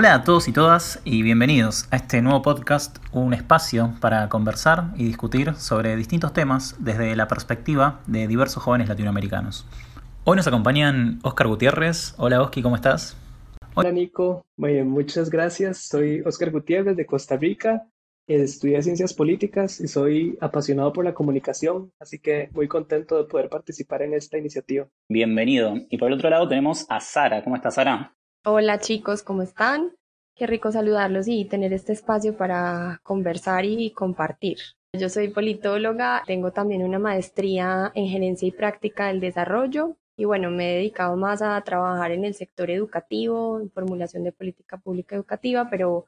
Hola a todos y todas y bienvenidos a este nuevo podcast, un espacio para conversar y discutir sobre distintos temas desde la perspectiva de diversos jóvenes latinoamericanos. Hoy nos acompañan Oscar Gutiérrez. Hola Oski, ¿cómo estás? Hola Nico, muchas gracias. Soy Oscar Gutiérrez de Costa Rica. Estudié ciencias políticas y soy apasionado por la comunicación, así que muy contento de poder participar en esta iniciativa. Bienvenido. Y por el otro lado tenemos a Sara. ¿Cómo estás, Sara? Hola chicos, ¿cómo están? Qué rico saludarlos y tener este espacio para conversar y compartir. Yo soy politóloga, tengo también una maestría en gerencia y práctica del desarrollo y bueno, me he dedicado más a trabajar en el sector educativo, en formulación de política pública educativa, pero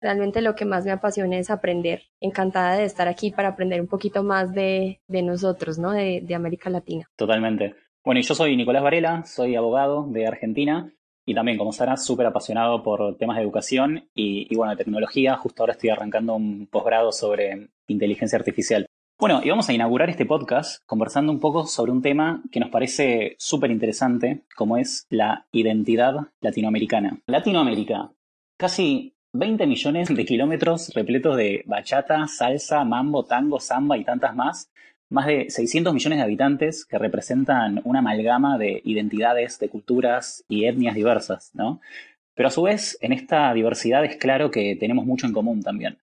realmente lo que más me apasiona es aprender. Encantada de estar aquí para aprender un poquito más de, nosotros, ¿no? De, de América Latina. Totalmente. Bueno, y yo soy Nicolás Varela, soy abogado de Argentina y también, como Sara, súper apasionado por temas de educación y, bueno, de tecnología. Justo ahora estoy arrancando un posgrado sobre inteligencia artificial. Bueno, y vamos a inaugurar este podcast conversando un poco sobre un tema que nos parece súper interesante, como es la identidad latinoamericana. Latinoamérica, casi 20 millones de kilómetros repletos de bachata, salsa, mambo, tango, samba y tantas más, más de 600 millones de habitantes que representan una amalgama de identidades, de culturas y etnias diversas, ¿no? Pero a su vez, en esta diversidad es claro que tenemos mucho en común también.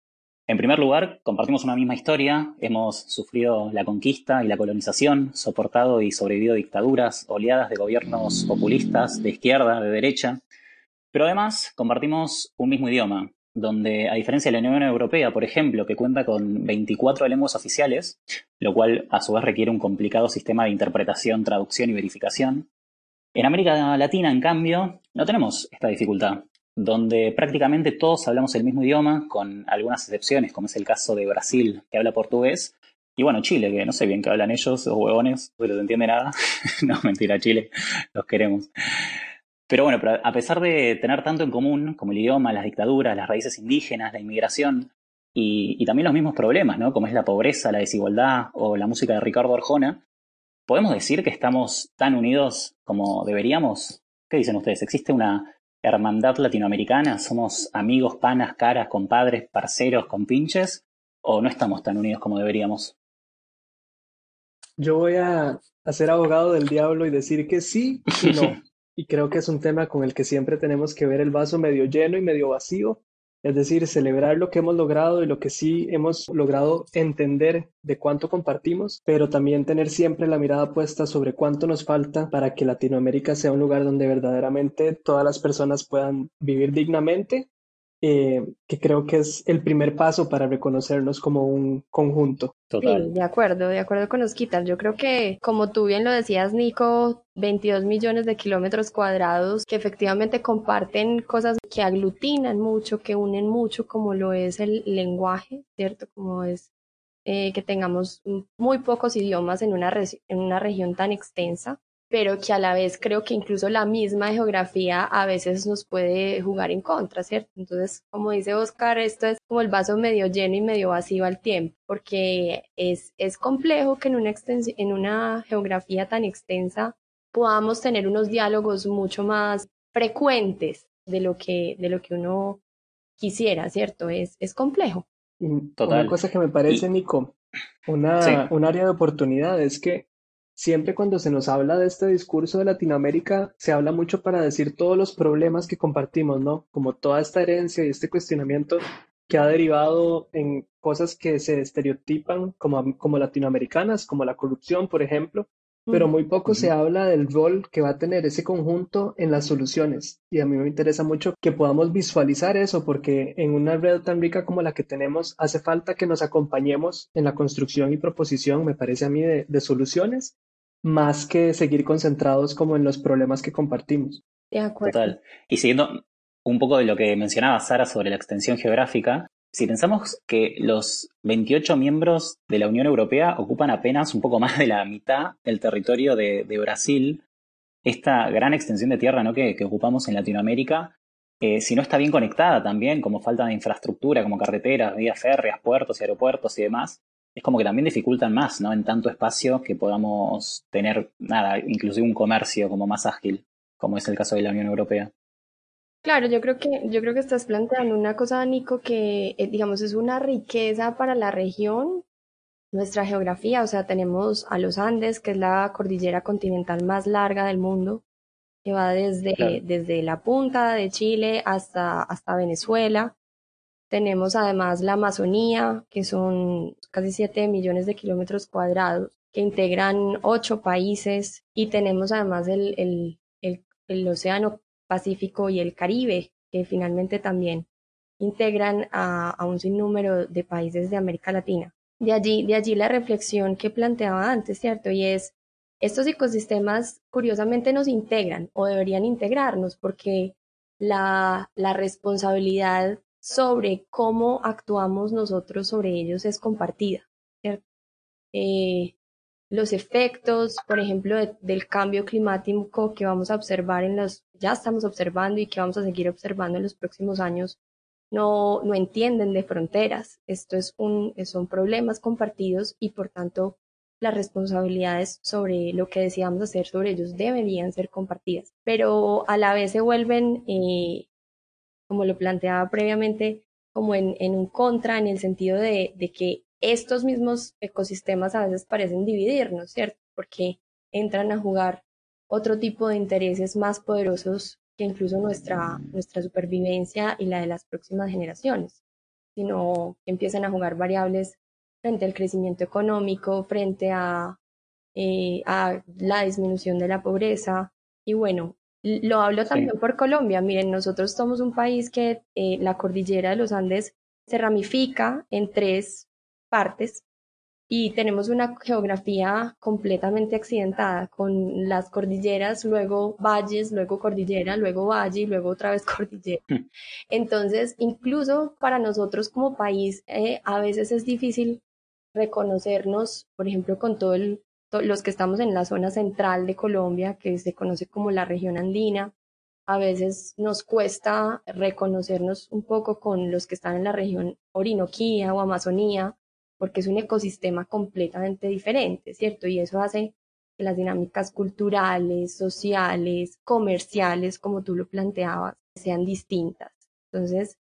En primer lugar, compartimos una misma historia, hemos sufrido la conquista y la colonización, soportado y sobrevivido dictaduras, oleadas de gobiernos populistas, de izquierda, de derecha, pero además compartimos un mismo idioma, donde a diferencia de la Unión Europea, por ejemplo, que cuenta con 24 lenguas oficiales, lo cual a su vez requiere un complicado sistema de interpretación, traducción y verificación, en América Latina, en cambio, no tenemos esta dificultad, donde prácticamente todos hablamos el mismo idioma, con algunas excepciones, como es el caso de Brasil, que habla portugués, y bueno, Chile, que no sé bien qué hablan ellos, los huevones, no se entiende nada. no, mentira, Chile, los queremos. Pero bueno, a pesar de tener tanto en común como el idioma, las dictaduras, las raíces indígenas, la inmigración y, también los mismos problemas, ¿no? como es la pobreza, la desigualdad o la música de Ricardo Arjona, ¿podemos decir que estamos tan unidos como deberíamos? ¿Qué dicen ustedes? ¿Existe una hermandad latinoamericana? ¿Somos amigos, panas, caras, compadres, parceros, compinches? ¿O no estamos tan unidos como deberíamos? Yo voy a, a ser abogado del diablo y decir que sí y no. y creo que es un tema con el que siempre tenemos que ver el vaso medio lleno y medio vacío, es decir, celebrar lo que hemos logrado y lo que sí hemos logrado entender de cuánto compartimos, pero también tener siempre la mirada puesta sobre cuánto nos falta para que Latinoamérica sea un lugar donde verdaderamente todas las personas puedan vivir dignamente eh, que creo que es el primer paso para reconocernos como un conjunto. Sí, de acuerdo, de acuerdo con Osquitar. Yo creo que, como tú bien lo decías, Nico, 22 millones de kilómetros cuadrados que efectivamente comparten cosas que aglutinan mucho, que unen mucho, como lo es el lenguaje, ¿cierto? Como es eh, que tengamos muy pocos idiomas en una, en una región tan extensa pero que a la vez creo que incluso la misma geografía a veces nos puede jugar en contra, ¿cierto? Entonces, como dice Oscar, esto es como el vaso medio lleno y medio vacío al tiempo, porque es, es complejo que en una, en una geografía tan extensa podamos tener unos diálogos mucho más frecuentes de lo que, de lo que uno quisiera, ¿cierto? Es, es complejo. Total. Una cosa que me parece, Nico, una, un área de oportunidad es que Siempre cuando se nos habla de este discurso de Latinoamérica, se habla mucho para decir todos los problemas que compartimos, ¿no? Como toda esta herencia y este cuestionamiento que ha derivado en cosas que se estereotipan como, como latinoamericanas, como la corrupción, por ejemplo, pero muy poco se habla del rol que va a tener ese conjunto en las soluciones. Y a mí me interesa mucho que podamos visualizar eso, porque en una red tan rica como la que tenemos, hace falta que nos acompañemos en la construcción y proposición, me parece a mí, de soluciones más que seguir concentrados como en los problemas que compartimos. De acuerdo. Total. Y siguiendo un poco de lo que mencionaba Sara sobre la extensión geográfica, si pensamos que los 28 miembros de la Unión Europea ocupan apenas un poco más de la mitad del territorio de, Brasil, esta gran extensión de tierra ¿no? que, ocupamos en Latinoamérica, eh, si no está bien conectada también, como falta de infraestructura, como carreteras, vías férreas, puertos y aeropuertos y demás, es como que también dificultan más, ¿no? En tanto espacio que podamos tener, nada, inclusive un comercio como más ágil, como es el caso de la Unión Europea. Claro, yo creo que, yo creo que estás planteando una cosa, Nico, que eh, digamos es una riqueza para la región, nuestra geografía, o sea, tenemos a los Andes, que es la cordillera continental más larga del mundo, que va desde, desde la punta de Chile hasta, hasta Venezuela. Tenemos además la Amazonía, que son casi 7 millones de kilómetros cuadrados, que integran ocho países, y tenemos además el, el, el, el Océano Pacífico y el Caribe, que finalmente también integran a, a, un sinnúmero de países de América Latina. De allí, de allí la reflexión que planteaba antes, ¿cierto? Y es, estos ecosistemas curiosamente nos integran o deberían integrarnos porque la, la responsabilidad sobre cómo actuamos nosotros sobre ellos es compartida, ¿cierto? Eh, los efectos, por ejemplo, del cambio climático que vamos a observar en los, ya estamos observando y que vamos a seguir observando en los próximos años, no, no entienden de fronteras. Esto es un, son problemas compartidos y por tanto las responsabilidades sobre lo que decidamos hacer sobre ellos deberían ser compartidas, pero a la vez se vuelven, eh, como lo planteaba previamente, como en, en, un contra, en el sentido de, de que estos mismos ecosistemas a veces parecen dividirnos, ¿cierto? Porque entran a jugar otro tipo de intereses más poderosos que incluso nuestra, nuestra supervivencia y la de las próximas generaciones, sino que empiezan a jugar variables frente al crecimiento económico, frente a, eh, a la disminución de la pobreza. Y bueno, lo hablo también por Colombia. Miren, nosotros somos un país que eh, la cordillera de los Andes se ramifica en tres partes y tenemos una geografía completamente accidentada con las cordilleras, luego valles, luego cordillera, luego valle y luego otra vez cordillera. Hmm. Entonces, incluso para nosotros como país, eh, a veces es difícil reconocernos, por ejemplo, con todos los que estamos en la zona central de Colombia, que se conoce como la región andina. A veces nos cuesta reconocernos un poco con los que están en la región Orinoquía o Amazonía, porque es un ecosistema completamente diferente, ¿cierto? Y eso hace que las dinámicas culturales, sociales, comerciales, como tú lo planteabas, sean distintas. Entonces,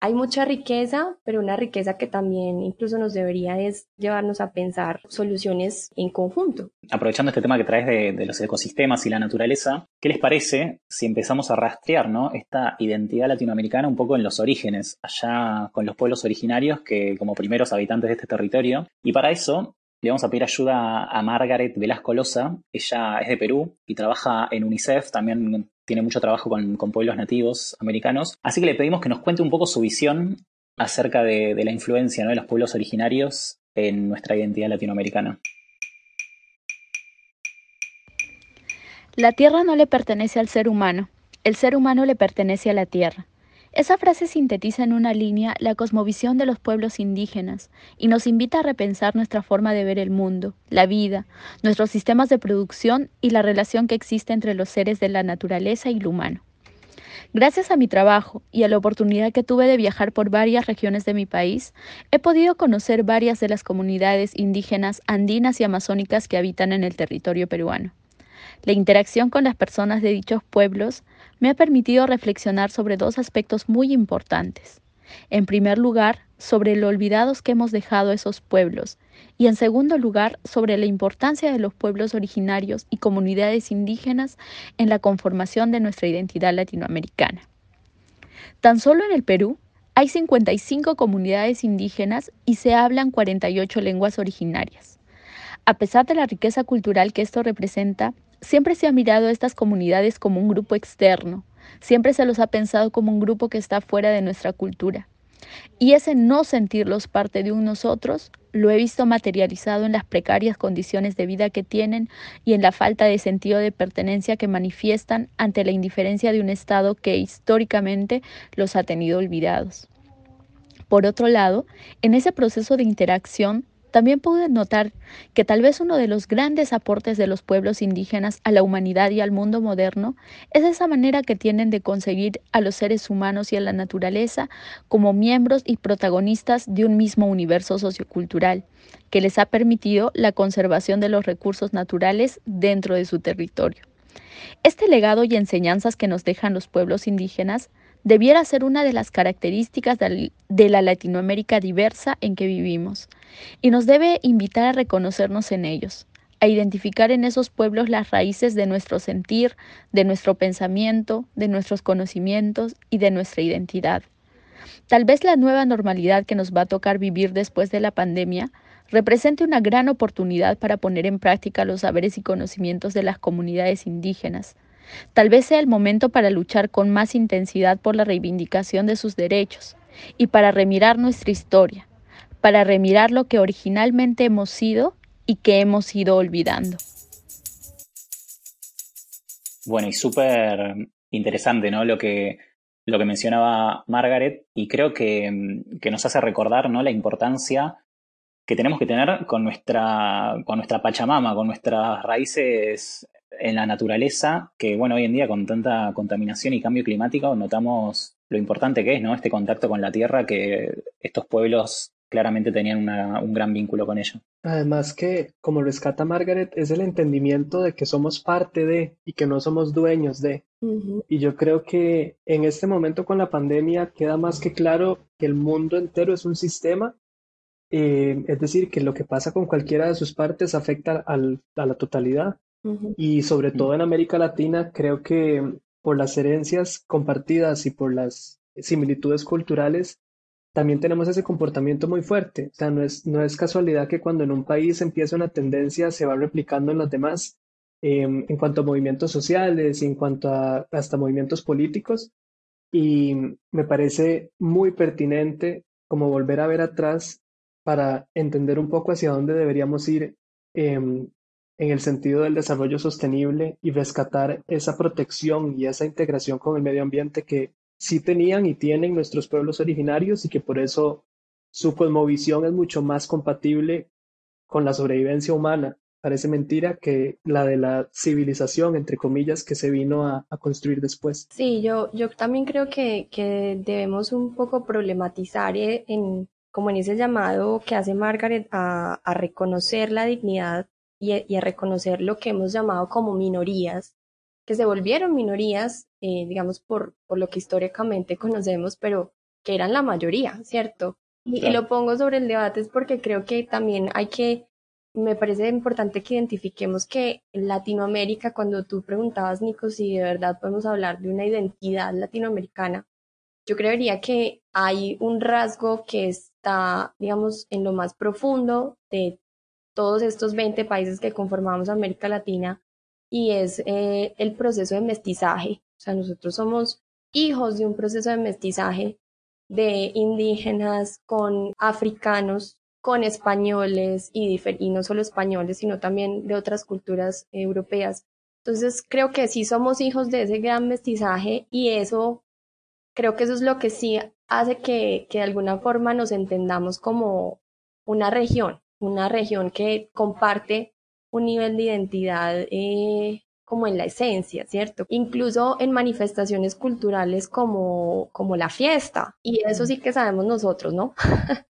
hay mucha riqueza, pero una riqueza que también incluso nos debería es llevarnos a pensar soluciones en conjunto. Aprovechando este tema que traes de, los ecosistemas y la naturaleza, ¿qué les parece si empezamos a rastrear esta identidad latinoamericana un poco en los orígenes, allá con los pueblos originarios que como primeros habitantes de este territorio? Y para eso le vamos a pedir ayuda a Margaret Velasco Loza. Ella es de Perú y trabaja en UNICEF, también tiene mucho trabajo con, pueblos nativos americanos. Así que le pedimos que nos cuente un poco su visión acerca de, la influencia de los pueblos originarios en nuestra identidad latinoamericana. La tierra no le pertenece al ser humano, el ser humano le pertenece a la tierra. Esa frase sintetiza en una línea la cosmovisión de los pueblos indígenas y nos invita a repensar nuestra forma de ver el mundo, la vida, nuestros sistemas de producción y la relación que existe entre los seres de la naturaleza y lo humano. Gracias a mi trabajo y a la oportunidad que tuve de viajar por varias regiones de mi país, he podido conocer varias de las comunidades indígenas andinas y amazónicas que habitan en el territorio peruano. La interacción con las personas de dichos pueblos me ha permitido reflexionar sobre dos aspectos muy importantes. En primer lugar, sobre lo olvidados que hemos dejado esos pueblos y en segundo lugar, sobre la importancia de los pueblos originarios y comunidades indígenas en la conformación de nuestra identidad latinoamericana. Tan solo en el Perú hay 55 comunidades indígenas y se hablan 48 lenguas originarias. A pesar de la riqueza cultural que esto representa, Siempre se ha mirado a estas comunidades como un grupo externo, siempre se los ha pensado como un grupo que está fuera de nuestra cultura. Y ese no sentirlos parte de un nosotros lo he visto materializado en las precarias condiciones de vida que tienen y en la falta de sentido de pertenencia que manifiestan ante la indiferencia de un Estado que históricamente los ha tenido olvidados. Por otro lado, en ese proceso de interacción también pude notar que tal vez uno de los grandes aportes de los pueblos indígenas a la humanidad y al mundo moderno es esa manera que tienen de conseguir a los seres humanos y a la naturaleza como miembros y protagonistas de un mismo universo sociocultural, que les ha permitido la conservación de los recursos naturales dentro de su territorio. Este legado y enseñanzas que nos dejan los pueblos indígenas debiera ser una de las características de la Latinoamérica diversa en que vivimos y nos debe invitar a reconocernos en ellos, a identificar en esos pueblos las raíces de nuestro sentir, de nuestro pensamiento, de nuestros conocimientos y de nuestra identidad. Tal vez la nueva normalidad que nos va a tocar vivir después de la pandemia represente una gran oportunidad para poner en práctica los saberes y conocimientos de las comunidades indígenas. Tal vez sea el momento para luchar con más intensidad por la reivindicación de sus derechos y para remirar nuestra historia, para remirar lo que originalmente hemos sido y que hemos ido olvidando. Bueno, y súper interesante, ¿no? Lo que, lo que mencionaba Margaret, y creo que, que, nos hace recordar, ¿no? La importancia que tenemos que tener con nuestra, con nuestra Pachamama, con nuestras raíces en la naturaleza, que bueno, hoy en día con tanta contaminación y cambio climático notamos lo importante que es, ¿no? Este contacto con la tierra que estos pueblos claramente tenían un gran vínculo con ello. Además que, como rescata Margaret, es el entendimiento de que somos parte de y que no somos dueños de. Y yo creo que en este momento con la pandemia queda más que claro que el mundo entero es un sistema eh, es decir, que lo que pasa con cualquiera de sus partes afecta a la totalidad. Y sobre todo en América Latina, creo que por las herencias compartidas y por las similitudes culturales, también tenemos ese comportamiento muy fuerte. O sea, no es, no es casualidad que cuando en un país empieza una tendencia se va replicando en los demás em, en cuanto a movimientos sociales y en cuanto a hasta movimientos políticos. Y me parece muy pertinente como volver a ver atrás para entender un poco hacia dónde deberíamos ir em, en el sentido del desarrollo sostenible y rescatar esa protección y esa integración con el medio ambiente que sí tenían y tienen nuestros pueblos originarios y que por eso su cosmovisión es mucho más compatible con la sobrevivencia humana. Parece mentira que la de la civilización, entre comillas, que se vino a, construir después. Sí, yo, yo también creo que, que debemos un poco problematizar eh, en, como en ese llamado que hace Margaret a, reconocer la dignidad y, a reconocer lo que hemos llamado como minorías, que se volvieron minorías, eh, digamos, por, por lo que históricamente conocemos, pero que eran la mayoría, ¿cierto? Y, y, lo pongo sobre el debate es porque creo que también hay que, me parece importante que identifiquemos que en Latinoamérica, cuando tú preguntabas, Nico, si de verdad podemos hablar de una identidad latinoamericana, yo creería que hay un rasgo que está, digamos, en lo más profundo de todos estos 20 países que conformamos América Latina y es eh, el proceso de mestizaje. O sea, nosotros somos hijos de un proceso de mestizaje de indígenas con africanos, con españoles y, y no solo españoles, sino también de otras culturas europeas. Entonces, creo que sí somos hijos de ese gran mestizaje y eso creo que eso es lo que sí hace que, que de alguna forma nos entendamos como una región, una región que comparte un nivel de identidad eh, como en la esencia, ¿cierto? Incluso en manifestaciones culturales como, como la fiesta. Y eso sí que sabemos nosotros, ¿no?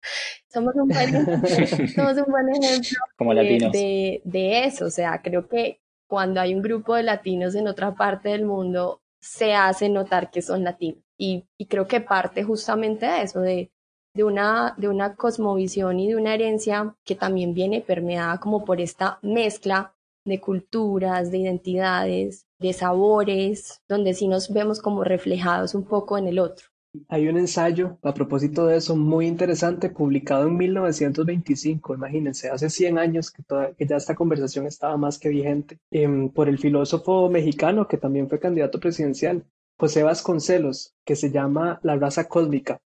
somos, un buen, somos un buen ejemplo como latinos. de, de eso. O sea, creo que cuando hay un grupo de latinos en otra parte del mundo, se hace notar que son latinos. Y, creo que parte justamente de eso, de, de, una, de una cosmovisión y de una herencia que también viene permeada como por esta mezcla de culturas, de identidades, de sabores, donde sí nos vemos como reflejados un poco en el otro. Hay un ensayo a propósito de eso muy interesante publicado en 1925, imagínense, hace 100 años que, que ya esta conversación estaba más que vigente, em, por el filósofo mexicano que también fue candidato presidencial, José Vasconcelos, que se llama La raza cósmica.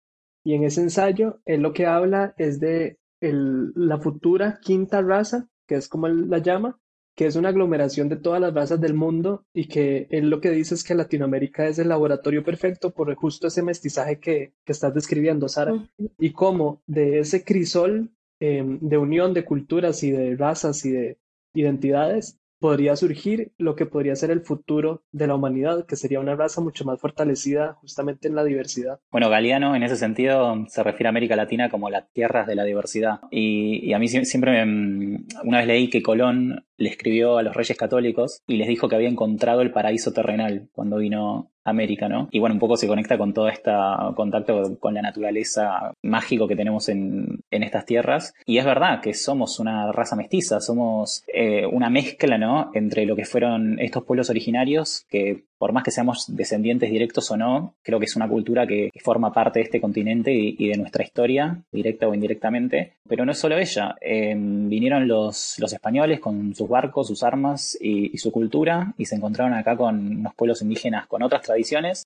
Y en ese ensayo, él lo que habla es de la futura quinta raza, que es como él la llama, que es una aglomeración de todas las razas del mundo y que él lo que dice es que Latinoamérica es el laboratorio perfecto por justo ese mestizaje que, estás describiendo, Sara, y cómo de ese crisol em, de unión de culturas y de razas y de identidades podría surgir lo que podría ser el futuro de la humanidad, que sería una raza mucho más fortalecida justamente en la diversidad. Bueno, Galeano en ese sentido se refiere a América Latina como las tierras de la diversidad. Y, a mí siempre, una vez leí que Colón le escribió a los reyes católicos y les dijo que había encontrado el paraíso terrenal cuando vino América, ¿no? Y bueno, un poco se conecta con todo este contacto con la naturaleza mágico que tenemos en, estas tierras. Y es verdad que somos una raza mestiza, somos eh, una mezcla, ¿no? Entre lo que fueron estos pueblos originarios, que por más que seamos descendientes directos o no, creo que es una cultura que, forma parte de este continente y, de nuestra historia, directa o indirectamente. Pero no es solo ella. Em, vinieron los, los españoles con sus barcos, sus armas y, su cultura y se encontraron acá con unos pueblos indígenas con otras tradiciones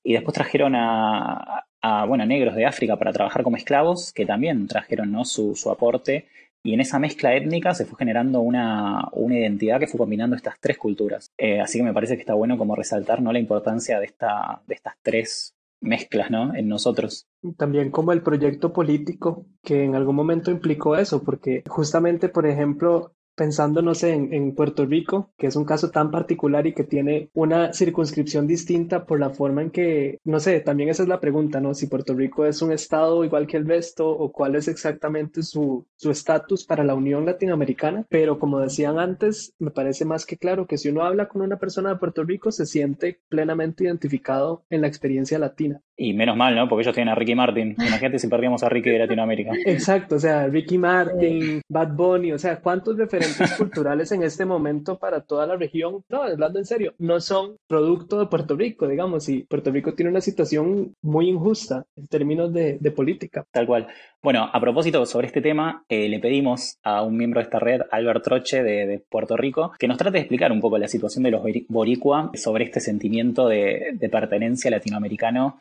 y después trajeron a, bueno, negros de África para trabajar como esclavos que también trajeron ¿no? su, su aporte y en esa mezcla étnica se fue generando una, identidad que fue combinando estas tres culturas. Eh, así que me parece que está bueno como resaltar ¿no? la importancia de, esta, de estas tres mezclas ¿no? en nosotros. También como el proyecto político que en algún momento implicó eso, porque justamente, por ejemplo, pensando, no sé, en, Puerto Rico, que es un caso tan particular y que tiene una circunscripción distinta por la forma en que, no sé, también esa es la pregunta, ¿no? Si Puerto Rico es un estado igual que el resto o cuál es exactamente su estatus para la Unión Latinoamericana, pero como decían antes, me parece más que claro que si uno habla con una persona de Puerto Rico, se siente plenamente identificado en la experiencia latina. Y menos mal, ¿no? Porque ellos tienen a Ricky Martin. Imagínate si perdíamos a Ricky de Latinoamérica. Exacto, o sea, Ricky Martin, Bad Bunny, o sea, ¿cuántos referentes culturales en este momento para toda la región? No, hablando en serio, no son producto de Puerto Rico, digamos, y Puerto Rico tiene una situación muy injusta en términos de, política. Tal cual. Bueno, a propósito sobre este tema, eh, le pedimos a un miembro de esta red, Albert Troche, de, Puerto Rico, que nos trate de explicar un poco la situación de los boricua sobre este sentimiento de, de pertenencia latinoamericano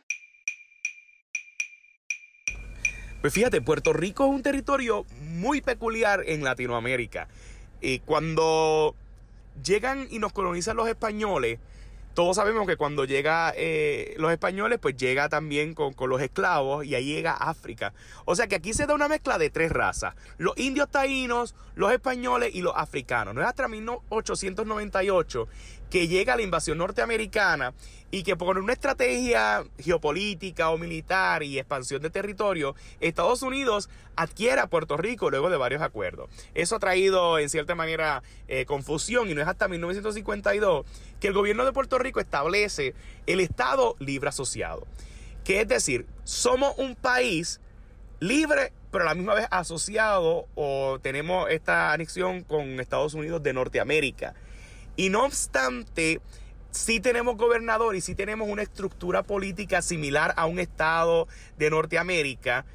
pues fíjate, Puerto Rico es un territorio muy peculiar en Latinoamérica. Y cuando llegan y nos colonizan los españoles, todos sabemos que cuando llega eh, los españoles, pues llega también con, con, los esclavos y ahí llega África. O sea que aquí se da una mezcla de tres razas. Los indios taínos, los españoles y los africanos. No es hasta 1898 que llega la invasión norteamericana y que por una estrategia geopolítica o militar y expansión de territorio, Estados Unidos adquiere Puerto Rico luego de varios acuerdos. Eso ha traído en cierta manera eh, confusión y no es hasta 1952 que el gobierno de Puerto Rico establece el Estado libre asociado. Que es decir, somos un país libre pero a la misma vez asociado o tenemos esta anexión con Estados Unidos de Norteamérica. Y no obstante, sí tenemos gobernador y sí tenemos una estructura política similar a un estado de Norteamérica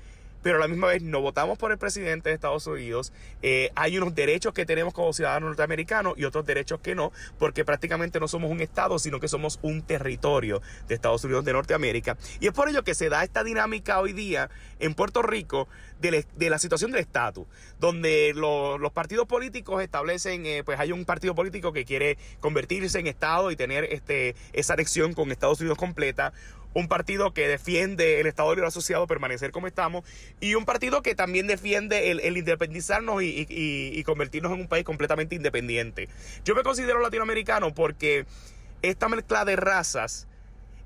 pero a la misma vez no votamos por el presidente de Estados Unidos. Eh, hay unos derechos que tenemos como ciudadanos norteamericanos y otros derechos que no, porque prácticamente no somos un Estado, sino que somos un territorio de Estados Unidos de Norteamérica. Y es por ello que se da esta dinámica hoy día en Puerto Rico de, la situación del estatus, donde los partidos políticos establecen, eh, pues hay un partido político que quiere convertirse en Estado y tener este, esa anexión con Estados Unidos completa un partido que defiende el Estado Libre Asociado, permanecer como estamos, y un partido que también defiende el, independizarnos y, convertirnos en un país completamente independiente. Yo me considero latinoamericano porque esta mezcla de razas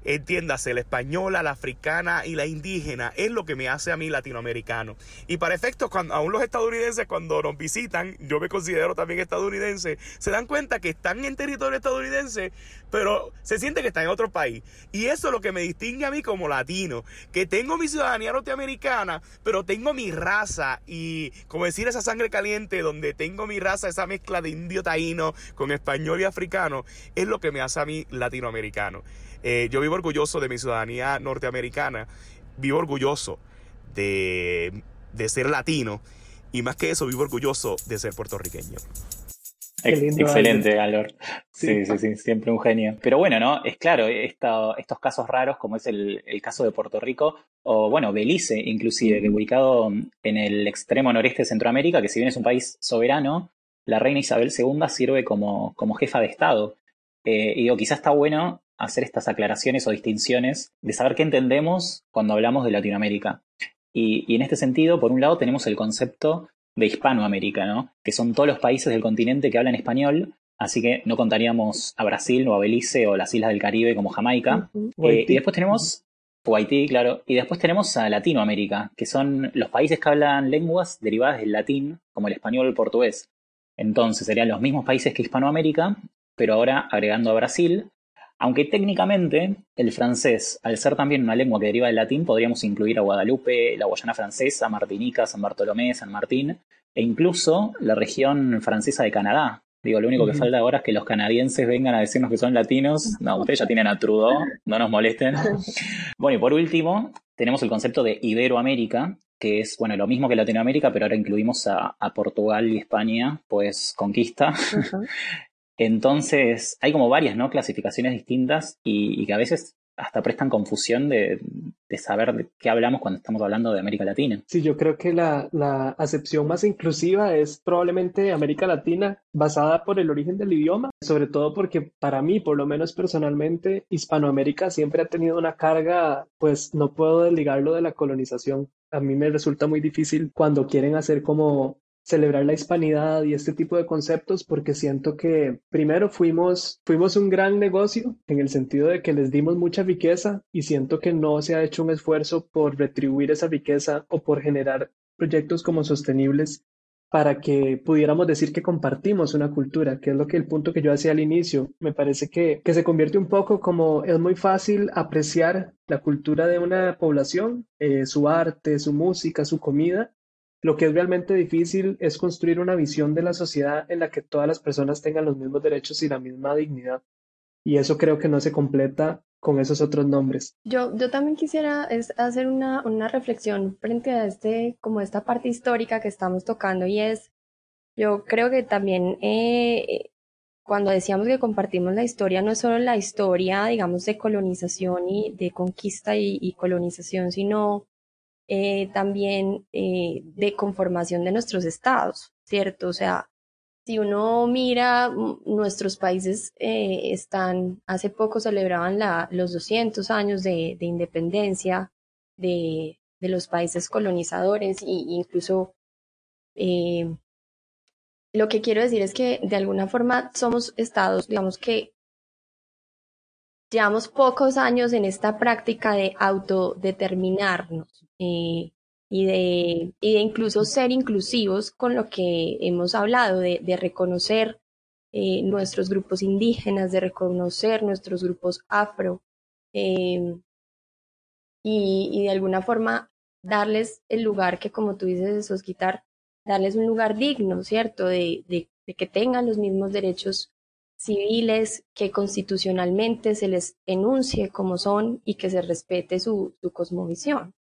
entiéndase, la española, la africana y la indígena es lo que me hace a mí latinoamericano. Y para efectos, cuando, aún los estadounidenses cuando nos visitan, yo me considero también estadounidense, se dan cuenta que están en territorio estadounidense, pero se siente que están en otro país. Y eso es lo que me distingue a mí como latino, que tengo mi ciudadanía norteamericana, pero tengo mi raza y, como decir, esa sangre caliente donde tengo mi raza, esa mezcla de indio taíno con español y africano, es lo que me hace a mí latinoamericano. Eh, yo vivo orgulloso de mi ciudadanía norteamericana, vivo orgulloso de, ser latino y más que eso vivo orgulloso de ser puertorriqueño. Excelente, Alor. Sí. sí, sí, siempre un genio. Pero bueno, ¿no? Es claro, estos casos raros, como es el, caso de Puerto Rico, o bueno, Belice, inclusive, que ubicado en el extremo noreste de Centroamérica, que si bien es un país soberano, la reina Isabel II sirve como, como jefa de Estado. Eh, y digo, quizás está bueno hacer estas aclaraciones o distinciones de saber qué entendemos cuando hablamos de Latinoamérica. Y, en este sentido, por un lado, tenemos el concepto de Hispanoamérica, ¿no? que son todos los países del continente que hablan español, Así que no contaríamos a Brasil o a Belice o las islas del Caribe como Jamaica. Eh, y después tenemos Haití, claro. Y después tenemos a Latinoamérica, que son los países que hablan lenguas derivadas del latín, como el español o el portugués. Entonces serían los mismos países que Hispanoamérica, pero ahora agregando a Brasil. Aunque técnicamente el francés, al ser también una lengua que deriva del latín, podríamos incluir a Guadalupe, la Guayana francesa, Martinica, San Bartolomé, San Martín, e incluso la región francesa de Canadá, Digo, lo único que falta ahora es que los canadienses vengan a decirnos que son latinos. No, ustedes ya tienen a Trudeau, no nos molesten. Bueno, y por último, tenemos el concepto de Iberoamérica, que es, bueno, lo mismo que Latinoamérica, pero ahora incluimos a, Portugal y España, pues conquista. Entonces, hay como varias, ¿no? Clasificaciones distintas y, que a veces hasta prestan confusión de, saber de qué hablamos cuando estamos hablando de América Latina. Sí, yo creo que la, la, acepción más inclusiva es probablemente América Latina basada por el origen del idioma, sobre todo porque para mí, por lo menos personalmente, Hispanoamérica siempre ha tenido una carga, pues no puedo desligarlo de la colonización. A mí me resulta muy difícil cuando quieren hacer como celebrar la hispanidad y este tipo de conceptos porque siento que primero fuimos, fuimos un gran negocio en el sentido de que les dimos mucha riqueza y siento que no se ha hecho un esfuerzo por retribuir esa riqueza o por generar proyectos como sostenibles para que pudiéramos decir que compartimos una cultura, que es lo que el punto que yo hacía al inicio. Me parece que, que se convierte un poco como es muy fácil apreciar la cultura de una población, eh, su arte, su música, su comida, lo que es realmente difícil es construir una visión de la sociedad en la que todas las personas tengan los mismos derechos y la misma dignidad. Y eso creo que no se completa con esos otros nombres. Yo, yo también quisiera hacer una, reflexión frente a este, como esta parte histórica que estamos tocando y es, yo creo que también eh, cuando decíamos que compartimos la historia, no es solo la historia, digamos, de colonización y de conquista y colonización, sino eh, también eh, de conformación de nuestros estados, ¿cierto? O sea, si uno mira, mm, nuestros países eh, están, hace poco celebraban los 200 años de, de independencia de, de, los países colonizadores e incluso lo que quiero decir es que de alguna forma somos estados, digamos que llevamos pocos años en esta práctica de autodeterminarnos eh, y, de, incluso ser inclusivos con lo que hemos hablado, de, reconocer eh, nuestros grupos indígenas, de reconocer nuestros grupos afro eh, y, de alguna forma darles el lugar que, como tú dices, esos quitar, darles un lugar digno, ¿cierto? De que tengan los mismos derechos civiles, que constitucionalmente se les enuncie como son y que se respete su, su cosmovisión.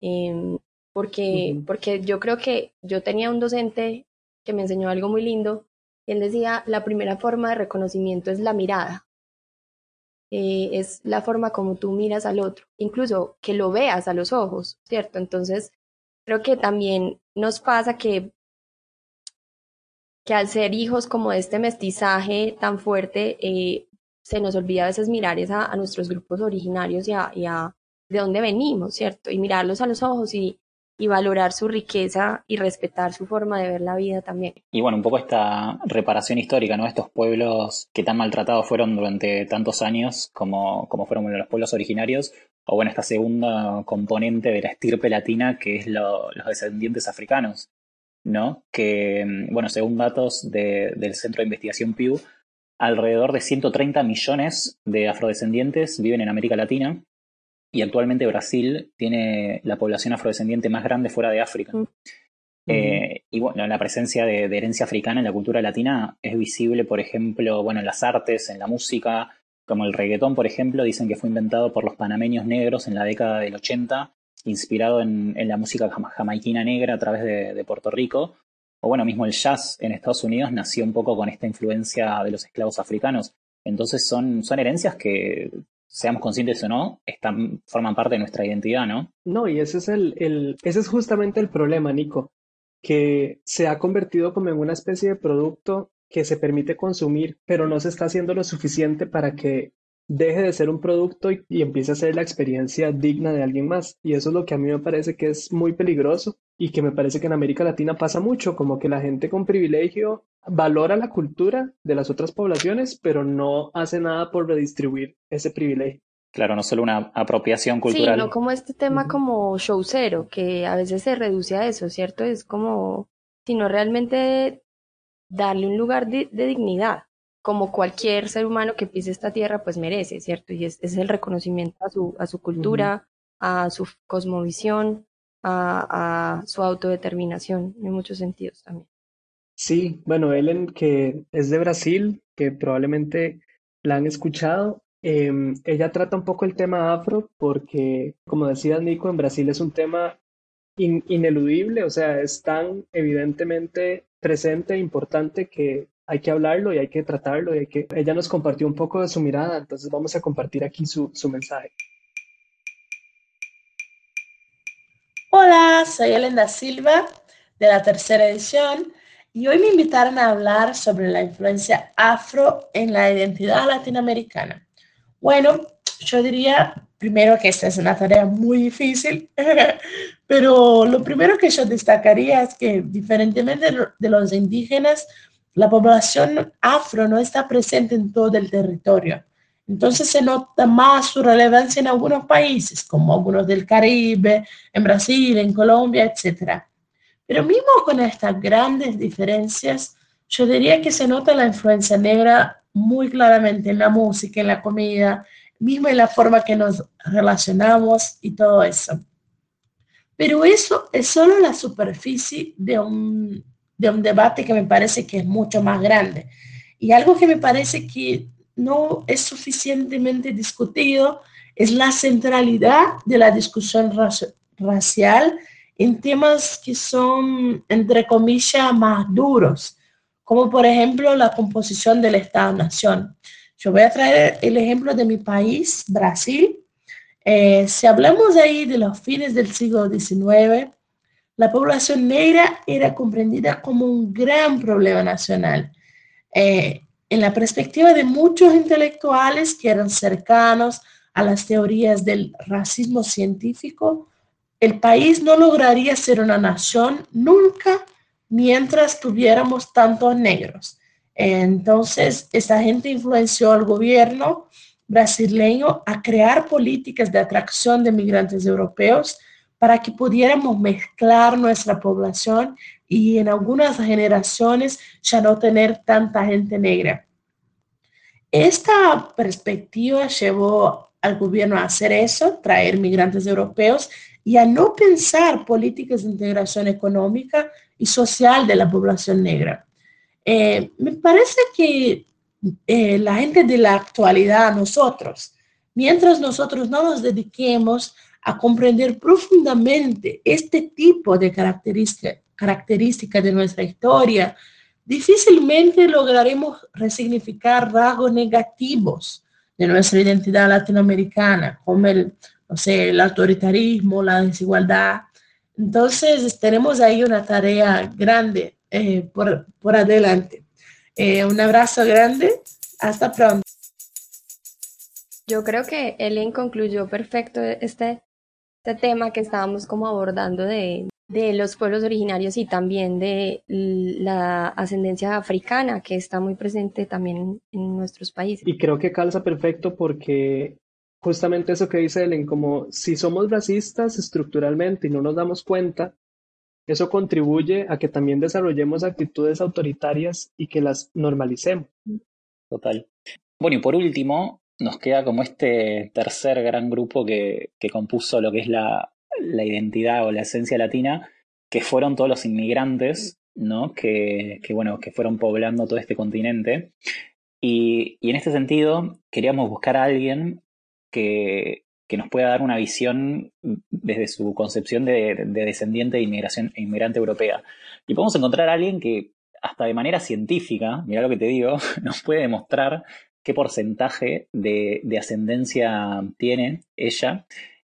Em, porque, porque yo creo que yo tenía un docente que me enseñó algo muy lindo. él decía, la primera forma de reconocimiento es la mirada. Eh, es la forma como tú miras al otro, incluso que lo veas a los ojos, ¿cierto? Entonces, creo que también nos pasa que que al ser hijos como de este mestizaje tan fuerte, eh, se nos olvida a veces mirar a nuestros grupos originarios y a, de dónde venimos, ¿cierto? Y mirarlos a los ojos y, y valorar su riqueza y respetar su forma de ver la vida también. Y bueno, un poco esta reparación histórica, ¿no? Estos pueblos que tan maltratados fueron durante tantos años como, como fueron los pueblos originarios, o bueno, esta segunda componente de la estirpe latina que es los descendientes africanos, ¿no? Que, mm, bueno, según datos del Centro de Investigación Pew, alrededor de 130 millones de afrodescendientes viven en América Latina y actualmente Brasil tiene la población afrodescendiente más grande fuera de África. Mm. Eh, y bueno, la presencia de, herencia africana en la cultura latina es visible, por ejemplo, bueno, en las artes, en la música, como el reggaetón, por ejemplo, dicen que fue inventado por los panameños negros en la década del 80 inspirado en, la música jamaiquina negra a través de, Puerto Rico. O bueno, mismo el jazz en Estados Unidos nació un poco con esta influencia de los esclavos africanos. Entonces son, son herencias que, seamos conscientes o no, están, forman parte de nuestra identidad, ¿no? No, y ese es el, el, ese es justamente el problema, Nico, que se ha convertido como en una especie de producto que se permite consumir, pero no se está haciendo lo suficiente para que deje de ser un producto y, empiece a ser la experiencia digna de alguien más. Y eso es lo que a mí me parece que es muy peligroso y que me parece que en América Latina pasa mucho, como que la gente con privilegio valora la cultura de las otras poblaciones, pero no hace nada por redistribuir ese privilegio. Claro, no solo una apropiación cultural. Sí, no como este tema como showcero, que a veces se reduce a eso, ¿cierto? Es como, sino realmente darle un lugar de dignidad como cualquier ser humano que pise esta tierra, pues merece, ¿cierto? Y es, es el reconocimiento a su, a su cultura, a su cosmovisión, a, a, su autodeterminación, en muchos sentidos también. Sí, bueno, Ellen, que es de Brasil, que probablemente la han escuchado, em, ella trata un poco el tema afro porque, como decía Nico, en Brasil es un tema ineludible, o sea, es tan evidentemente presente e importante que hay que hablarlo y hay que tratarlo y hay que... Ella nos compartió un poco de su mirada, entonces vamos a compartir aquí su, su mensaje. Hola, soy Elena Silva de la tercera edición y hoy me invitaron a hablar sobre la influencia afro en la identidad latinoamericana. Bueno, yo diría primero que esta es una tarea muy difícil, pero lo primero que yo destacaría es que diferentemente de los indígenas, la población afro no está presente en todo el territorio. Entonces se nota más su relevancia en algunos países, como algunos del Caribe, en Brasil, en Colombia, etc. Pero mismo con estas grandes diferencias, yo diría que se nota la influencia negra muy claramente en la música, en la comida, mismo en la forma que nos relacionamos y todo eso. Pero eso es solo la superficie de un, de un debate que me parece que es mucho más grande. Y algo que me parece que no es suficientemente discutido es la centralidad de la discusión racial en temas que son, entre comillas, más duros, como por ejemplo la composición del Estado-Nación. Yo voy a traer el ejemplo de mi país, Brasil. Eh, si hablamos ahí de los fines del siglo XIX, la población negra era comprendida como un gran problema nacional. Eh, en la perspectiva de muchos intelectuales que eran cercanos a las teorías del racismo científico, el país no lograría ser una nación nunca mientras tuviéramos tantos negros. Entonces, esa gente influenció al gobierno brasileño a crear políticas de atracción de migrantes europeos para que pudiéramos mezclar nuestra población y en algunas generaciones ya no tener tanta gente negra. Esta perspectiva llevó al gobierno a hacer eso, traer migrantes europeos y a no pensar políticas de integración económica y social de la población negra. Eh, me parece que eh, la gente de la actualidad, nosotros, mientras nosotros no nos dediquemos a comprender profundamente este tipo de características característica de nuestra historia, difícilmente lograremos resignificar rasgos negativos de nuestra identidad latinoamericana, como el, no sé, el autoritarismo, la desigualdad. Entonces, tenemos ahí una tarea grande eh, por, por, adelante. Eh, un abrazo grande. Hasta pronto. Yo creo que Ellen concluyó perfecto este este tema que estábamos como abordando de, de los pueblos originarios y también de la ascendencia africana que está muy presente también en nuestros países. Y creo que calza perfecto porque justamente eso que dice Ellen, como si somos racistas estructuralmente y no nos damos cuenta, eso contribuye a que también desarrollemos actitudes autoritarias y que las normalicemos. Total. Bueno, y por último, nos queda como este tercer gran grupo que, compuso lo que es la, identidad o la esencia latina, que fueron todos los inmigrantes, ¿no? Que, que bueno, que fueron poblando todo este continente. Y, en este sentido, queríamos buscar a alguien que, que nos pueda dar una visión desde su concepción de, de descendiente de inmigración, inmigrante europea. Y podemos encontrar a alguien que hasta de manera científica, mira lo que te digo, nos puede demostrar qué porcentaje de, ascendencia tiene ella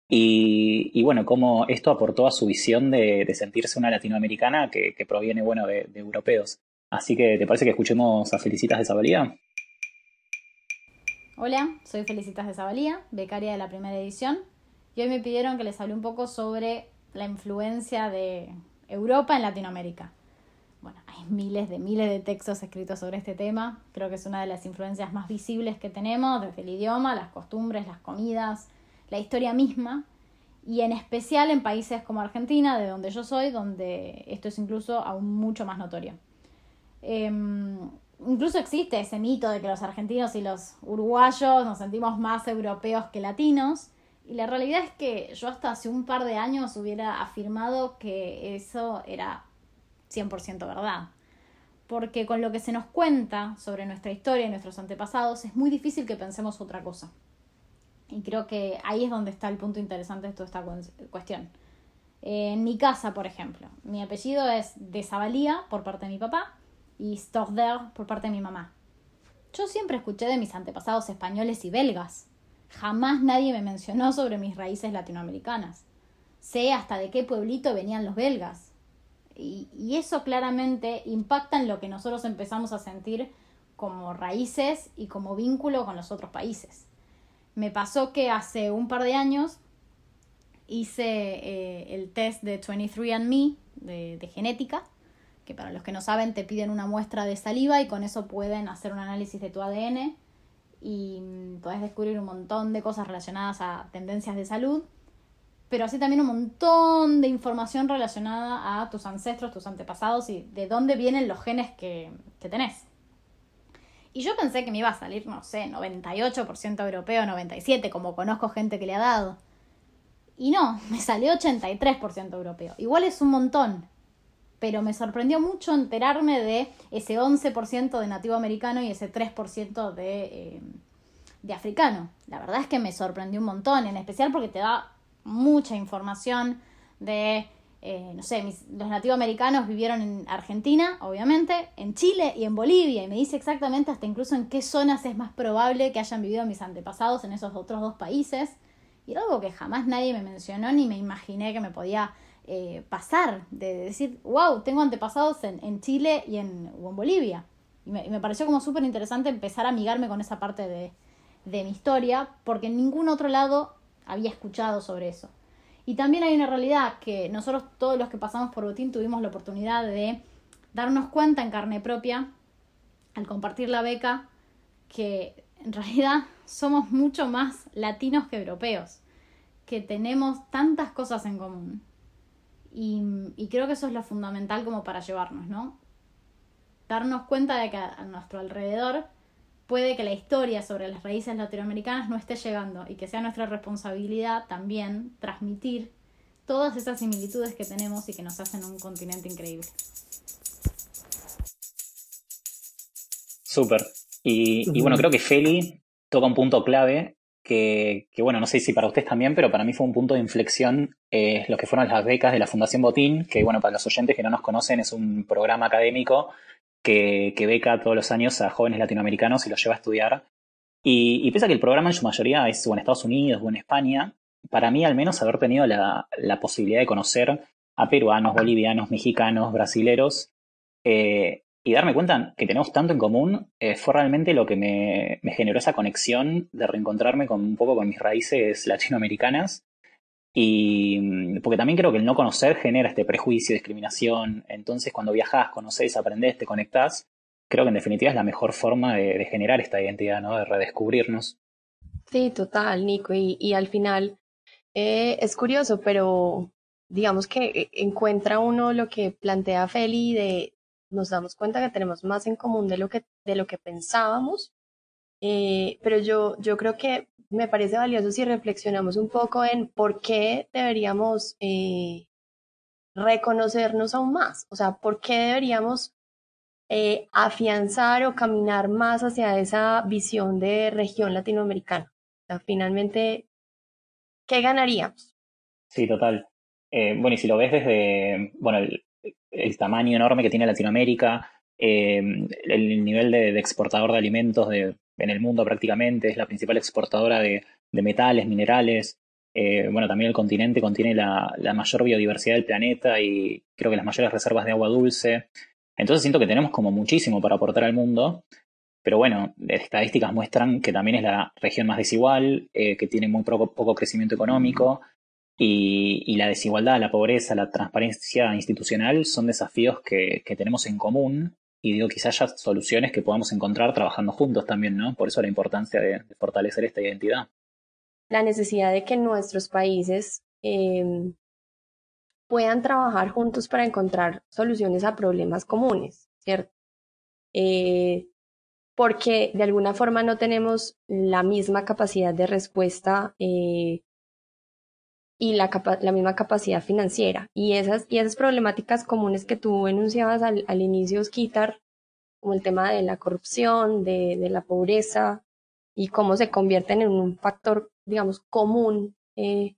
y, bueno, cómo esto aportó a su visión de, sentirse una latinoamericana que, proviene, bueno, de, europeos. Así que, ¿te parece que escuchemos a Felicitas de Zabalía? Hola, soy Felicitas de Zabalía, becaria de la primera edición, y hoy me pidieron que les hable un poco sobre la influencia de Europa en Latinoamérica. Bueno, hay miles de miles de textos escritos sobre este tema, creo que es una de las influencias más visibles que tenemos, desde el idioma, las costumbres, las comidas, la historia misma, y en especial en países como Argentina, de donde yo soy, donde esto es incluso aún mucho más notorio. Em, incluso existe ese mito de que los argentinos y los uruguayos nos sentimos más europeos que latinos. Y la realidad es que yo hasta hace un par de años hubiera afirmado que eso era 100% verdad. Porque con lo que se nos cuenta sobre nuestra historia y nuestros antepasados es muy difícil que pensemos otra cosa. Y creo que ahí es donde está el punto interesante de toda esta cuestión. En mi casa, por ejemplo, mi apellido es de Zabalía por parte de mi papá y Storder por parte de mi mamá. Yo siempre escuché de mis antepasados españoles y belgas. Jamás nadie me mencionó sobre mis raíces latinoamericanas. Sé hasta de qué pueblito venían los belgas. Y, eso claramente impacta en lo que nosotros empezamos a sentir como raíces y como vínculo con los otros países. Me pasó que hace un par de años hice eh, el test de 23andMe de, de genética que para los que no saben te piden una muestra de saliva y con eso pueden hacer un análisis de tu ADN y mm, puedes descubrir un montón de cosas relacionadas a tendencias de salud, pero así también un montón de información relacionada a tus ancestros, tus antepasados y de dónde vienen los genes que, que tenés. Y yo pensé que me iba a salir, no sé, 98% europeo, 97%, como conozco gente que le ha dado. Y no, me salió 83% europeo. Igual es un montón, pero me sorprendió mucho enterarme de ese 11% de nativo americano y ese 3% de, eh, de africano. La verdad es que me sorprendió un montón, en especial porque te da mucha información de, eh, no sé, los nativos americanos vivieron en Argentina, obviamente, en Chile y en Bolivia, y me dice exactamente hasta incluso en qué zonas es más probable que hayan vivido mis antepasados en esos otros dos países. Y era algo que jamás nadie me mencionó ni me imaginé que me podía eh, pasar, de decir, wow, tengo antepasados en, Chile y en, o en Bolivia. Y me, pareció como súper interesante empezar a amigarme con esa parte de, de mi historia, porque en ningún otro lado había escuchado sobre eso. Y también hay una realidad que nosotros todos los que pasamos por Botín tuvimos la oportunidad de darnos cuenta en carne propia, al compartir la beca, que en realidad somos mucho más latinos que europeos, que tenemos tantas cosas en común. Y, creo que eso es lo fundamental como para llevarnos, ¿no? Darnos cuenta de que a, nuestro alrededor puede que la historia sobre las raíces latinoamericanas no esté llegando y que sea nuestra responsabilidad también transmitir todas esas similitudes que tenemos y que nos hacen un continente increíble. Súper. Y, y, bueno, creo que Feli toca un punto clave que, bueno, no sé si para ustedes también, pero para mí fue un punto de inflexión eh, lo que fueron las becas de la Fundación Botín, que bueno, para los oyentes que no nos conocen es un programa académico que, beca todos los años a jóvenes latinoamericanos y los lleva a estudiar. Y, y pese a que el programa en su mayoría es o en Estados Unidos o en España, para mí al menos haber tenido la, la posibilidad de conocer a peruanos, bolivianos, mexicanos, brasileros, eh, y darme cuenta que tenemos tanto en común eh, fue realmente lo que me, generó esa conexión de reencontrarme con un poco con mis raíces latinoamericanas. Y mm, porque también creo que el no conocer genera este prejuicio, discriminación. Entonces, cuando viajas, conoces, aprendés, te conectás, creo que en definitiva es la mejor forma de, generar esta identidad, ¿no? De redescubrirnos. Sí, total, Nico. Y, y al final eh, es curioso, pero digamos que eh, encuentra uno lo que plantea Feli de nos damos cuenta que tenemos más en común de lo que, de lo que pensábamos, eh, pero yo, yo creo que me parece valioso si reflexionamos un poco en por qué deberíamos eh, reconocernos aún más, o sea, por qué deberíamos eh, afianzar o caminar más hacia esa visión de región latinoamericana. O sea, finalmente, ¿qué ganaríamos? Sí, total. bueno, y si lo ves desde, bueno, el, tamaño enorme que tiene Latinoamérica, eh, el nivel de, exportador de alimentos de, en el mundo prácticamente, es la principal exportadora de, metales, minerales. Eh, bueno, también el continente contiene la, mayor biodiversidad del planeta y creo que las mayores reservas de agua dulce. Entonces siento que tenemos como muchísimo para aportar al mundo, pero bueno, estadísticas muestran que también es la región más desigual, eh, que tiene muy poco, crecimiento económico y, la desigualdad, la pobreza, la transparencia institucional son desafíos que, tenemos en común y digo, quizás haya soluciones que podamos encontrar trabajando juntos también, ¿no? Por eso la importancia de, fortalecer esta identidad. La necesidad de que nuestros países em, puedan trabajar juntos para encontrar soluciones a problemas comunes, ¿cierto? Eh, porque de alguna forma no tenemos la misma capacidad de respuesta eh, y la, la, misma capacidad financiera. Y esas, y esas problemáticas comunes que tú enunciabas al, al inicio, Skitar, como el tema de la corrupción, de, la pobreza y cómo se convierten en un factor, digamos, común eh,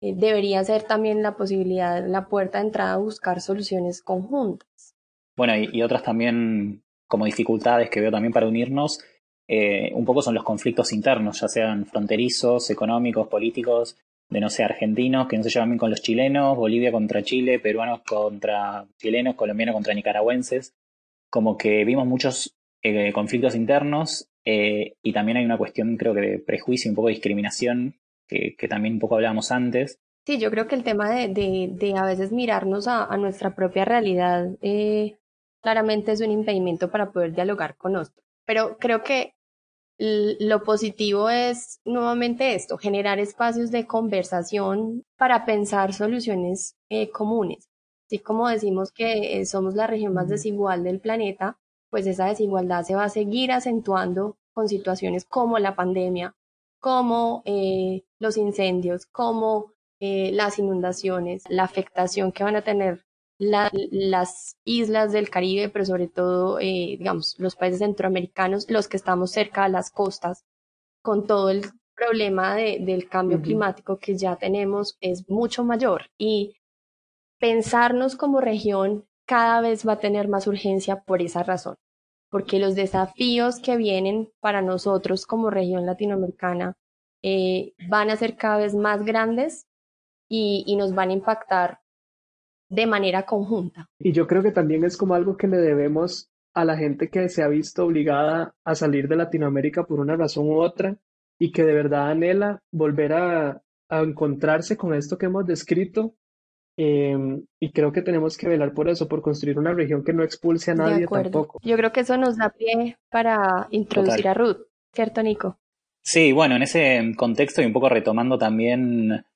eh, debería ser también la posibilidad, la puerta de entrada a buscar soluciones conjuntas. Bueno, y, otras también como dificultades que veo también para unirnos, eh, un poco son los conflictos internos, ya sean fronterizos, económicos, políticos, de no sé, argentinos que no se llevan bien con los chilenos, Bolivia contra Chile, peruanos contra chilenos, colombianos contra nicaragüenses. Como que vimos muchos eh, conflictos internos y también hay una cuestión, creo que de prejuicio, un poco de discriminación que, también un poco hablábamos antes. Sí, yo creo que el tema de, de, a veces mirarnos a, nuestra propia realidad eh, claramente es un impedimento para poder dialogar con otros. Pero creo que lo positivo es nuevamente esto, generar espacios de conversación para pensar soluciones eh, comunes. Así como decimos que eh, somos la región más desigual del planeta, pues esa desigualdad se va a seguir acentuando con situaciones como la pandemia, como eh, los incendios, como eh, las inundaciones, la afectación que van a tener las islas del Caribe, pero sobre todo, eh, digamos, los países centroamericanos, los que estamos cerca de las costas, con todo el problema del cambio climático que ya tenemos, es mucho mayor. Y pensarnos como región cada vez va a tener más urgencia por esa razón porque los desafíos que vienen para nosotros como región latinoamericana eh, van a ser cada vez más grandes y, nos van a impactar de manera conjunta. Y yo creo que también es como algo que le debemos a la gente que se ha visto obligada a salir de Latinoamérica por una razón u otra y que de verdad anhela volver a encontrarse con esto que hemos descrito Em, y creo que tenemos que velar por eso, por construir una región que no expulse a nadie tampoco. Yo creo que eso nos da pie para introducir a Ruth, ¿cierto, Nico? Sí, bueno, en ese contexto y un poco retomando también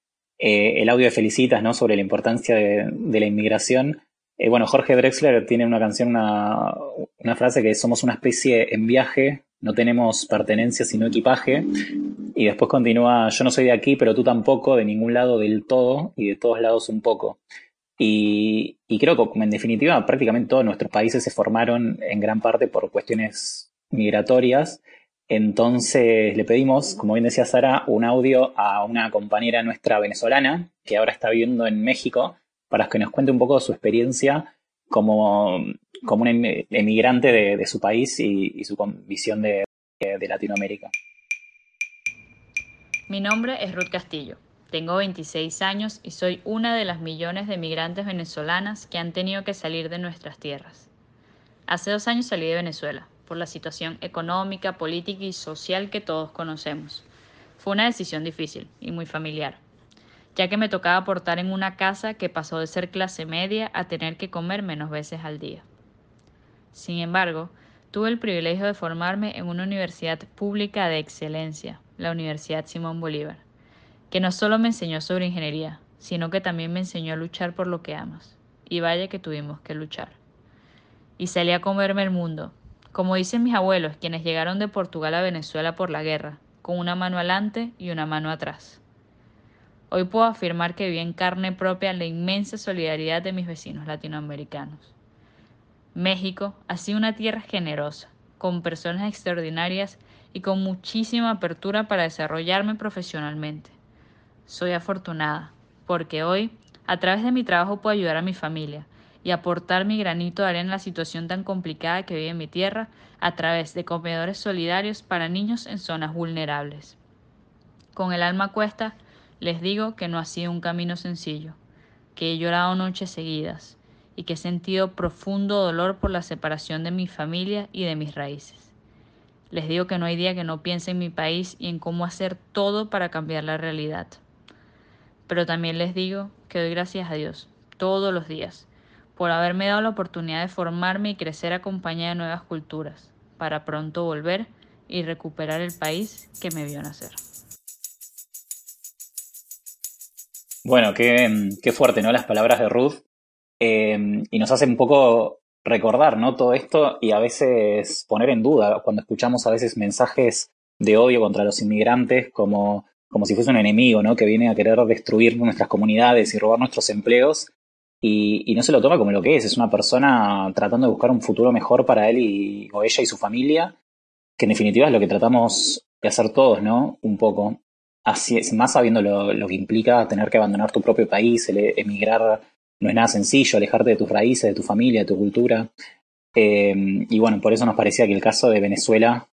eh, el audio de Felicitas, ¿no? Sobre la importancia de, la inmigración. Eh, bueno, Jorge Drexler tiene una canción, una, frase que somos una especie en viaje, no tenemos pertenencia sino equipaje. Y después continúa, yo no soy de aquí, pero tú tampoco, de ningún lado del todo y de todos lados un poco. Y, creo que en definitiva prácticamente todos nuestros países se formaron en gran parte por cuestiones migratorias. Entonces le pedimos, como bien decía Sara, un audio a una compañera nuestra venezolana que ahora está viviendo en México para que nos cuente un poco su experiencia como, como una emigrante de, su país y, su visión de Latinoamérica. Mi nombre es Ruth Castillo. Tengo 26 años y soy una de las millones de migrantes venezolanas que han tenido que salir de nuestras tierras. Hace dos años salí de Venezuela por la situación económica, política y social que todos conocemos. Fue una decisión difícil y muy familiar, ya que me tocaba aportar en una casa que pasó de ser clase media a tener que comer menos veces al día. Sin embargo, tuve el privilegio de formarme en una universidad pública de excelencia, la Universidad Simón Bolívar, que no solo me enseñó sobre ingeniería, sino que también me enseñó a luchar por lo que amas. Y vaya que tuvimos que luchar. Y salí a comerme el mundo, como dicen mis abuelos, quienes llegaron de Portugal a Venezuela por la guerra, con una mano adelante y una mano atrás. Hoy puedo afirmar que vi en carne propia la inmensa solidaridad de mis vecinos latinoamericanos. México ha sido una tierra generosa, con personas extraordinarias y con muchísima apertura para desarrollarme profesionalmente. Soy afortunada porque hoy, a través de mi trabajo, puedo ayudar a mi familia y aportar mi granito de arena en la situación tan complicada que vive mi tierra a través de comedores solidarios para niños en zonas vulnerables. Con el alma cuesta, les digo que no ha sido un camino sencillo, que he llorado noches seguidas y que he sentido profundo dolor por la separación de mi familia y de mis raíces. Les digo que no hay día que no piense en mi país y en cómo hacer todo para cambiar la realidad. Pero también les digo que doy gracias a Dios todos los días por haberme dado la oportunidad de formarme y crecer acompañada de nuevas culturas, para pronto volver y recuperar el país que me vio nacer. Bueno, qué, qué fuerte, ¿no? Las palabras de Ruth. Eh, y nos hace un poco recordar, ¿no? Todo esto y a veces poner en duda cuando escuchamos a veces mensajes de odio contra los inmigrantes como, como si fuese un enemigo, ¿no? Que viene a querer destruir nuestras comunidades y robar nuestros empleos. Y, y, no se lo toma como lo que es, es una persona tratando de buscar un futuro mejor para él y, o ella y su familia, que en definitiva es lo que tratamos de hacer todos, ¿no? Un poco. Así es, más sabiendo lo, lo que implica tener que abandonar tu propio país, emigrar no es nada sencillo, alejarte de tus raíces, de tu familia, de tu cultura. Eh, y bueno, por eso nos parecía que el caso de Venezuela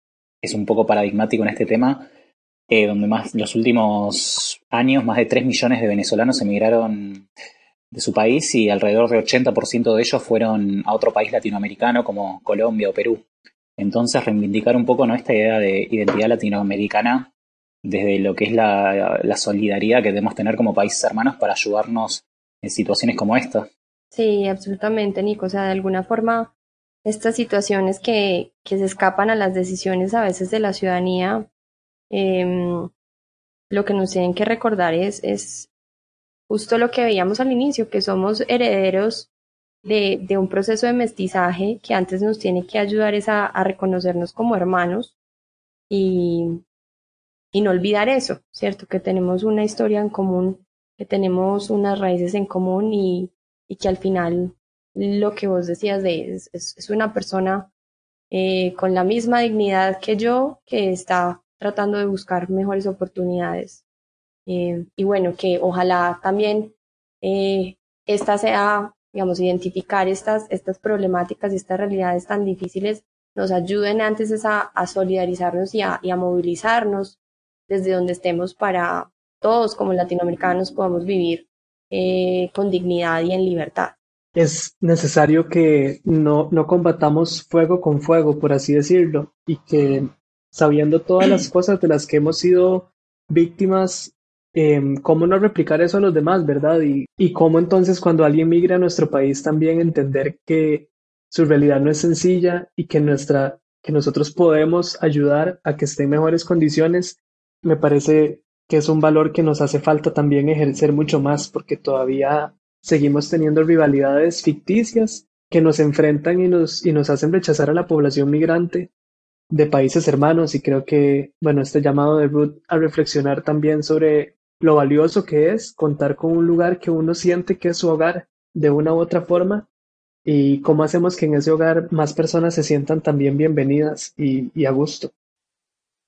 es un poco paradigmático en este tema, eh, donde más los últimos años más de 3 millones de venezolanos emigraron de su país y alrededor de 80% de ellos fueron a otro país latinoamericano como Colombia o Perú. Entonces reivindicar un poco ¿no? esta idea de identidad latinoamericana desde lo que es la, la solidaridad que debemos tener como países hermanos para ayudarnos en situaciones como esta. Sí, absolutamente, Nico. O sea, de alguna forma, estas situaciones que, que se escapan a las decisiones a veces de la ciudadanía, eh, lo que nos tienen que recordar es, es justo lo que veíamos al inicio, que somos herederos de, de, un proceso de mestizaje que antes nos tiene que ayudar es a, reconocernos como hermanos y, y no olvidar eso, ¿cierto? Que tenemos una historia en común que tenemos unas raíces en común y, y que al final lo que vos decías de es, es, una persona eh, con la misma dignidad que yo que está tratando de buscar mejores oportunidades. Eh, y bueno, que ojalá también eh, esta sea, digamos, identificar estas, estas problemáticas y estas realidades tan difíciles nos ayuden antes a, a solidarizarnos y a, y a movilizarnos desde donde estemos para, todos como latinoamericanos podamos vivir eh, con dignidad y en libertad. Es necesario que no, no combatamos fuego con fuego, por así decirlo, y que sabiendo todas las cosas de las que hemos sido víctimas, eh, cómo no replicar eso a los demás, ¿verdad? Y, y cómo entonces cuando alguien migra a nuestro país también entender que su realidad no es sencilla y que, nuestra, que nosotros podemos ayudar a que esté en mejores condiciones, me parece que es un valor que nos hace falta también ejercer mucho más porque todavía seguimos teniendo rivalidades ficticias que nos enfrentan y nos, y nos hacen rechazar a la población migrante de países hermanos y creo que, bueno, este llamado de Ruth a reflexionar también sobre lo valioso que es contar con un lugar que uno siente que es su hogar de una u otra forma y cómo hacemos que en ese hogar más personas se sientan también bienvenidas y, y a gusto.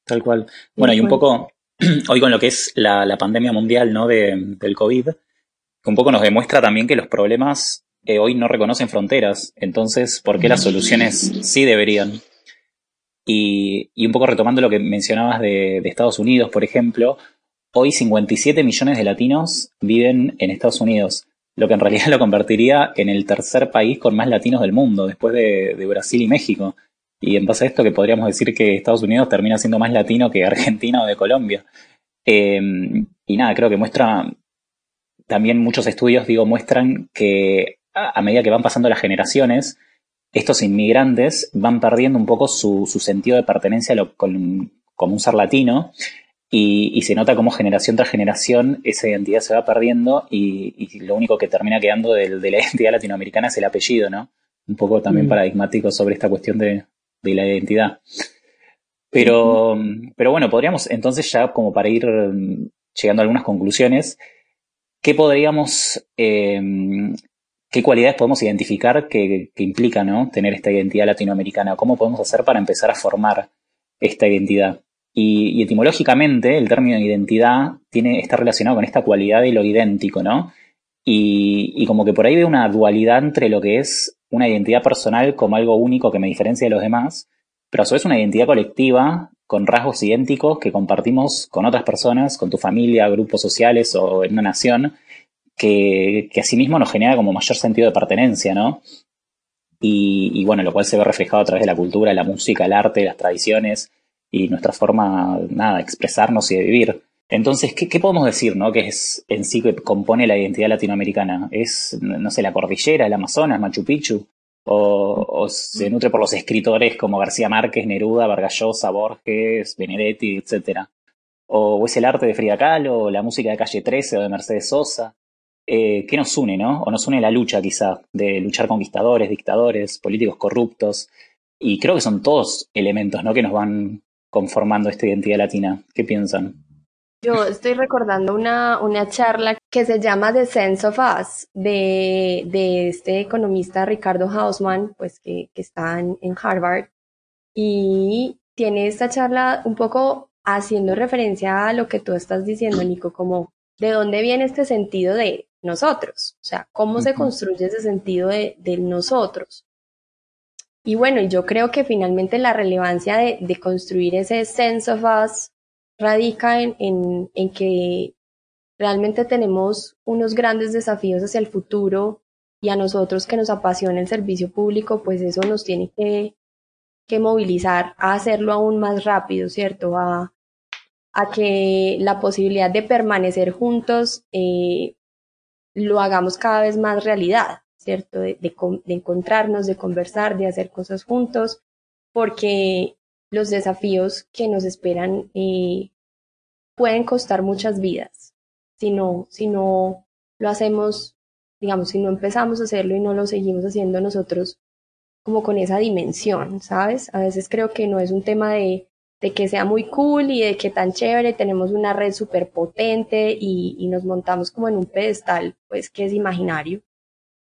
Tal cual. Bueno, y un poco hoy con lo que es la, la pandemia mundial ¿no? De, del COVID, que un poco nos demuestra también que los problemas eh, hoy no reconocen fronteras. Entonces, ¿por qué las soluciones sí deberían? Y, y un poco retomando lo que mencionabas de, de, Estados Unidos, por ejemplo, hoy 57 millones de latinos viven en Estados Unidos, lo que en realidad lo convertiría en el tercer país con más latinos del mundo, después de, Brasil y México. Y en base a esto que podríamos decir que Estados Unidos termina siendo más latino que Argentina o de Colombia. Eh, y nada, creo que muestra, también muchos estudios, digo, muestran que a, medida que van pasando las generaciones, estos inmigrantes van perdiendo un poco su, sentido de pertenencia con, como un ser latino y, y, se nota como generación tras generación esa identidad se va perdiendo y, y lo único que termina quedando de, de, la identidad latinoamericana es el apellido, ¿no? Un poco también mm. paradigmático sobre esta cuestión de, de la identidad. Pero, pero bueno, podríamos entonces ya como para ir mm, llegando a algunas conclusiones, ¿qué podríamos, eh, qué cualidades podemos identificar que, que implica ¿no? tener esta identidad latinoamericana? ¿Cómo podemos hacer para empezar a formar esta identidad? Y, y, etimológicamente el término identidad tiene, está relacionado con esta cualidad de lo idéntico, ¿no? Y, y como que por ahí ve una dualidad entre lo que es una identidad personal como algo único que me diferencia de los demás, pero a su vez una identidad colectiva con rasgos idénticos que compartimos con otras personas, con tu familia, grupos sociales o en una nación, que, que asimismo nos genera como mayor sentido de pertenencia, ¿no? y, bueno, lo cual se ve reflejado a través de la cultura, la música, el arte, las tradiciones y nuestra forma, nada, de expresarnos y de vivir. Entonces, ¿qué, podemos decir, no? Que es en sí que compone la identidad latinoamericana. Es, no sé, la cordillera, el Amazonas, Machu Picchu, o, se nutre por los escritores como García Márquez, Neruda, Vargallosa, Borges, Benedetti, etc. O, es el arte de Frida Kahlo, o la música de Calle 13 o de Mercedes Sosa. Eh, ¿Qué nos une, no? O nos une la lucha, quizá, de luchar conquistadores, dictadores, políticos corruptos. Y creo que son todos elementos, ¿no? Que nos van conformando esta identidad latina. ¿Qué piensan? Yo estoy recordando una, una charla que se llama The Sense of Us de, de este economista Ricardo Hausman, pues que, que está en, Harvard, y tiene esta charla un poco haciendo referencia a lo que tú estás diciendo, Nico, como de dónde viene este sentido de nosotros, o sea, cómo se construye ese sentido de, de nosotros. Y bueno, yo creo que finalmente la relevancia de, construir ese sense of us radica en, que realmente tenemos unos grandes desafíos hacia el futuro y a nosotros que nos apasiona el servicio público, pues eso nos tiene que, que movilizar a hacerlo aún más rápido, ¿cierto? A, a que la posibilidad de permanecer juntos eh, lo hagamos cada vez más realidad, De, encontrarnos, de conversar, de hacer cosas juntos, porque los desafíos que nos esperan eh, pueden costar muchas vidas si no, si no lo hacemos, digamos, si no empezamos a hacerlo y no lo seguimos haciendo nosotros como con esa dimensión, ¿sabes? A veces creo que no es un tema de, de que sea muy cool y de que tan chévere, tenemos una red súper potente y, nos montamos como en un pedestal, pues que es imaginario.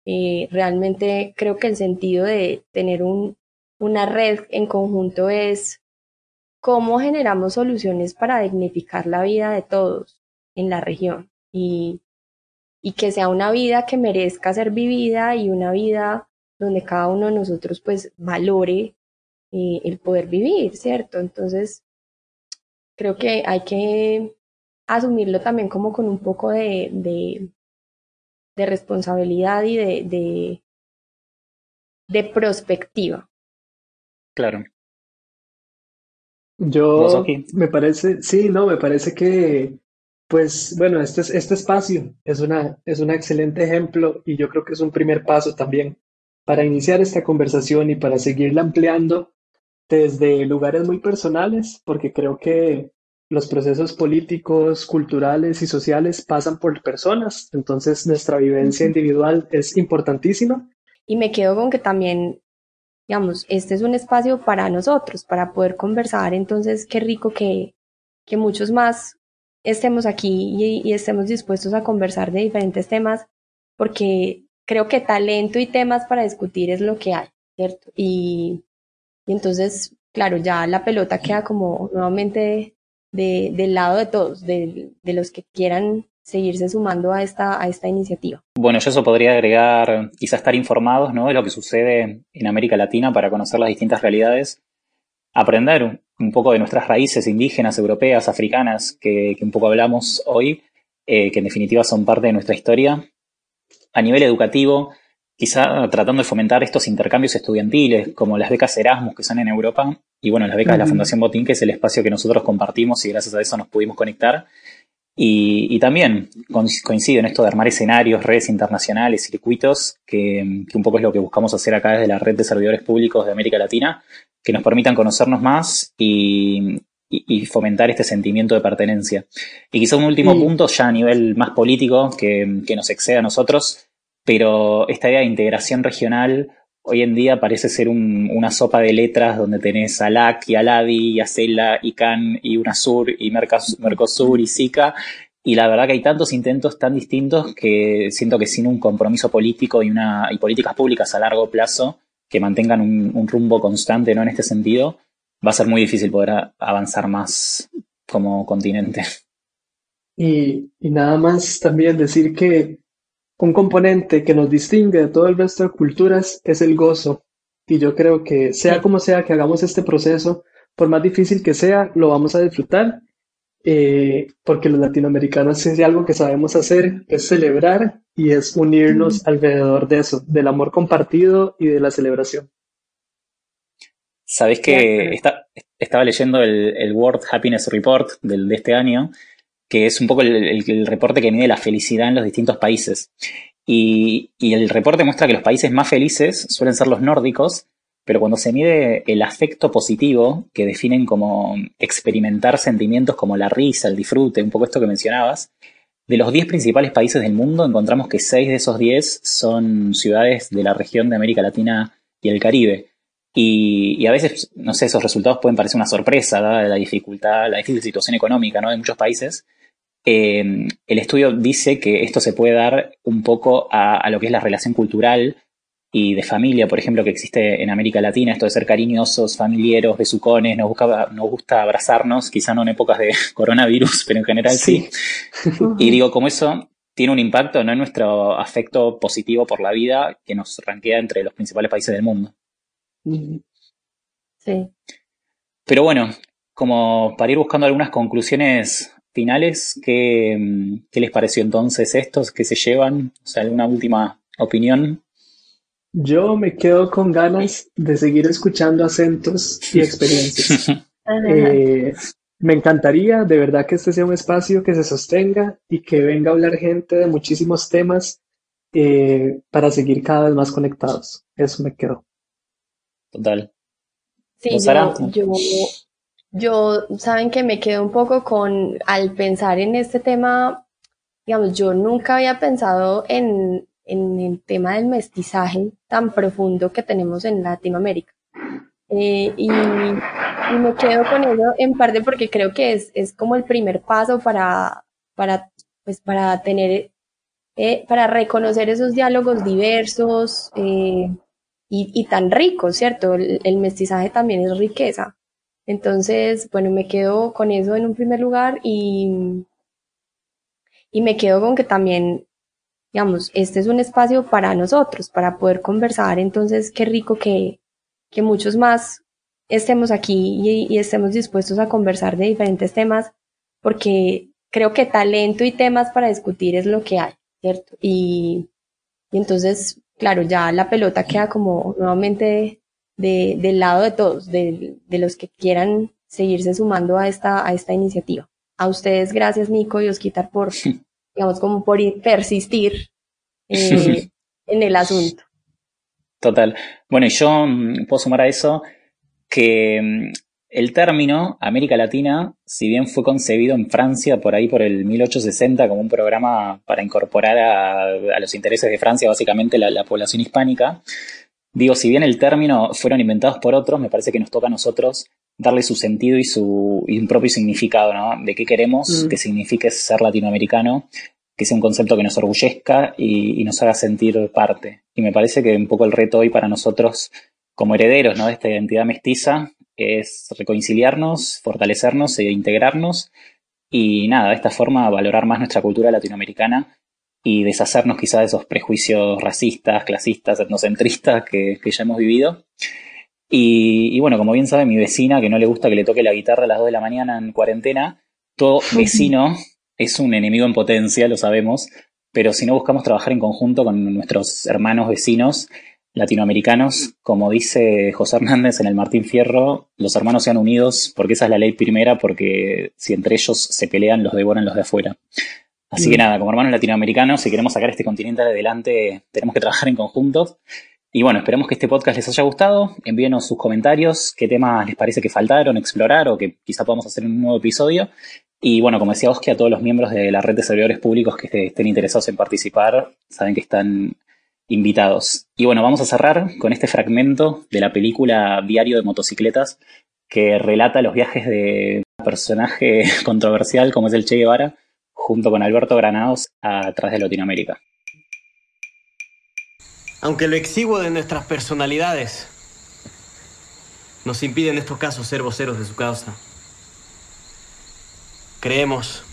Eh, realmente creo que el sentido de tener un, una red en conjunto es cómo generamos soluciones para dignificar la vida de todos en la región y, que sea una vida que merezca ser vivida y una vida donde cada uno de nosotros pues valore eh, el poder vivir, ¿cierto? Entonces, creo que hay que asumirlo también como con un poco de, de responsabilidad y de, de, de prospectiva. Claro. Yo me parece, sí, no, me parece que, pues bueno, este, este espacio es, una, es un excelente ejemplo y yo creo que es un primer paso también para iniciar esta conversación y para seguirla ampliando desde lugares muy personales, porque creo que los procesos políticos, culturales y sociales pasan por personas, entonces nuestra vivencia individual es importantísima. Y me quedo con que también digamos, este es un espacio para nosotros, para poder conversar, entonces qué rico que, que muchos más estemos aquí y, estemos dispuestos a conversar de diferentes temas, porque creo que talento y temas para discutir es lo que hay, ¿cierto? Y, y entonces, claro, ya la pelota queda como nuevamente de, del lado de todos, de, los que quieran seguirse sumando a esta, a esta iniciativa. Bueno, yo eso podría agregar, quizá estar informados ¿no? de lo que sucede en América Latina para conocer las distintas realidades, aprender un poco de nuestras raíces indígenas, europeas, africanas, que, un poco hablamos hoy, eh, que en definitiva son parte de nuestra historia. A nivel educativo, quizá tratando de fomentar estos intercambios estudiantiles, como las becas Erasmus que son en Europa, y bueno, las becas de la Fundación Botín, que es el espacio que nosotros compartimos y gracias a eso nos pudimos conectar. Y, también coincido en esto de armar escenarios, redes internacionales, circuitos, que, un poco es lo que buscamos hacer acá desde la red de servidores públicos de América Latina, que nos permitan conocernos más y, fomentar este sentimiento de pertenencia. Y quizá un último punto, ya a nivel más político, que, que nos excede a nosotros, pero esta idea de integración regional hoy en día parece ser una sopa de letras donde tenés a LAC y a LADI y a CELA y CAN y UNASUR y Mercosur y SICA y la verdad que hay tantos intentos tan distintos que siento que sin un compromiso político y, una, y políticas públicas a largo plazo que mantengan un, rumbo constante ¿no? en este sentido, va a ser muy difícil poder avanzar más como continente. Y, y nada más también decir que un componente que nos distingue de todo el resto de culturas es el gozo. Y yo creo que sea como sea que hagamos este proceso, por más difícil que sea, lo vamos a disfrutar. eh, porque los latinoamericanos es algo que sabemos hacer, es celebrar y es unirnos alrededor de eso, del amor compartido y de la celebración. Sabes que estaba leyendo el, World Happiness Report del, de este año, que es un poco el, reporte que mide la felicidad en los distintos países. Y, el reporte muestra que los países más felices suelen ser los nórdicos, pero cuando se mide el afecto positivo, que definen como experimentar sentimientos como la risa, el disfrute, un poco esto que mencionabas, de los 10 principales países del mundo encontramos que 6 de esos 10 son ciudades de la región de América Latina y el Caribe. Y, a veces, no sé, esos resultados pueden parecer una sorpresa, dada la dificultad, la difícil situación económica ¿no? de muchos países. Eh, el estudio dice que esto se puede dar un poco a, lo que es la relación cultural y de familia, por ejemplo, que existe en América Latina, esto de ser cariñosos, familiares, besucones, nos, nos gusta abrazarnos, quizá no en épocas de coronavirus, pero en general sí. y digo, como eso tiene un impacto ¿no? en nuestro afecto positivo por la vida que nos ranquea entre los principales países del mundo. Sí. Pero bueno, como para ir buscando algunas conclusiones finales, ¿qué, les pareció entonces estos que se llevan? O sea, ¿alguna última opinión? Yo me quedo con ganas de seguir escuchando acentos y experiencias. Eh, me encantaría de verdad que este sea un espacio que se sostenga y que venga a hablar gente de muchísimos temas eh, para seguir cada vez más conectados. Eso me quedo. Total. Sí, yo, yo, saben que me quedo un poco con, al pensar en este tema, digamos, yo nunca había pensado en, en el tema del mestizaje tan profundo que tenemos en Latinoamérica. Eh, y, me quedo con eso en parte porque creo que es, es como el primer paso para, para, pues para tener, eh, para reconocer esos diálogos diversos, eh, y, tan rico, ¿cierto? El, mestizaje también es riqueza. Entonces, bueno, me quedo con eso en un primer lugar y, y me quedo con que también, digamos, este es un espacio para nosotros, para poder conversar. Entonces, qué rico que, que muchos más estemos aquí y, estemos dispuestos a conversar de diferentes temas, porque creo que talento y temas para discutir es lo que hay, ¿cierto? Y, y entonces claro, ya la pelota queda como nuevamente de, del lado de todos, de, de, los que quieran seguirse sumando a esta, a esta iniciativa. A ustedes, gracias Nico y Osquitar por, digamos, como por persistir eh, en el asunto. Total. Bueno, y yo mm, puedo sumar a eso que mm, el término América Latina, si bien fue concebido en Francia por ahí por el 1860 como un programa para incorporar a, los intereses de Francia básicamente la, población hispánica, digo, si bien el término fueron inventados por otros, me parece que nos toca a nosotros darle su sentido y su un propio significado, ¿no? De qué queremos mm. que signifique ser latinoamericano, que sea un concepto que nos orgullezca y, y nos haga sentir parte. Y me parece que un poco el reto hoy para nosotros como herederos ¿no? de esta identidad mestiza es reconciliarnos, fortalecernos e integrarnos y nada, de esta forma valorar más nuestra cultura latinoamericana y deshacernos quizá de esos prejuicios racistas, clasistas, etnocentristas que, ya hemos vivido. Y, bueno, como bien sabe mi vecina, que no le gusta que le toque la guitarra a las 2 de la mañana en cuarentena, todo vecino es un enemigo en potencia, lo sabemos, pero si no buscamos trabajar en conjunto con nuestros hermanos vecinos, latinoamericanos, como dice José Hernández en el Martín Fierro, los hermanos sean unidos porque esa es la ley primera, porque si entre ellos se pelean, los devoran los de afuera. Así que nada, como hermanos latinoamericanos, si queremos sacar este continente adelante, tenemos que trabajar en conjunto. Y bueno, esperemos que este podcast les haya gustado. Envíenos sus comentarios, qué temas les parece que faltaron explorar o que quizá podamos hacer en un nuevo episodio. Y bueno, como decía Oscar, a todos los miembros de la red de servidores públicos que estén interesados en participar, saben que están invitados. Y bueno, vamos a cerrar con este fragmento de la película Diario de Motocicletas, que relata los viajes de un personaje controversial como es el Che Guevara, junto con Alberto Granados a través de Latinoamérica. Aunque lo exiguo de nuestras personalidades nos impide en estos casos ser voceros de su causa. Creemos,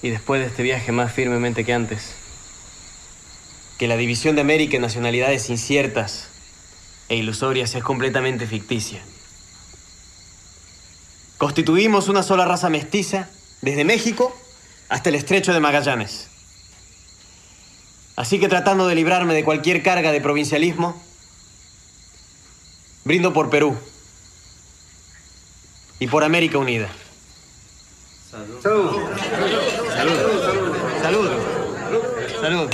y después de este viaje más firmemente que antes, que la división de América en nacionalidades inciertas e ilusorias es completamente ficticia. Constituimos una sola raza mestiza desde México hasta el estrecho de Magallanes. Así que tratando de librarme de cualquier carga de provincialismo, brindo por Perú y por América Unida. Salud. Salud. Salud. Salud.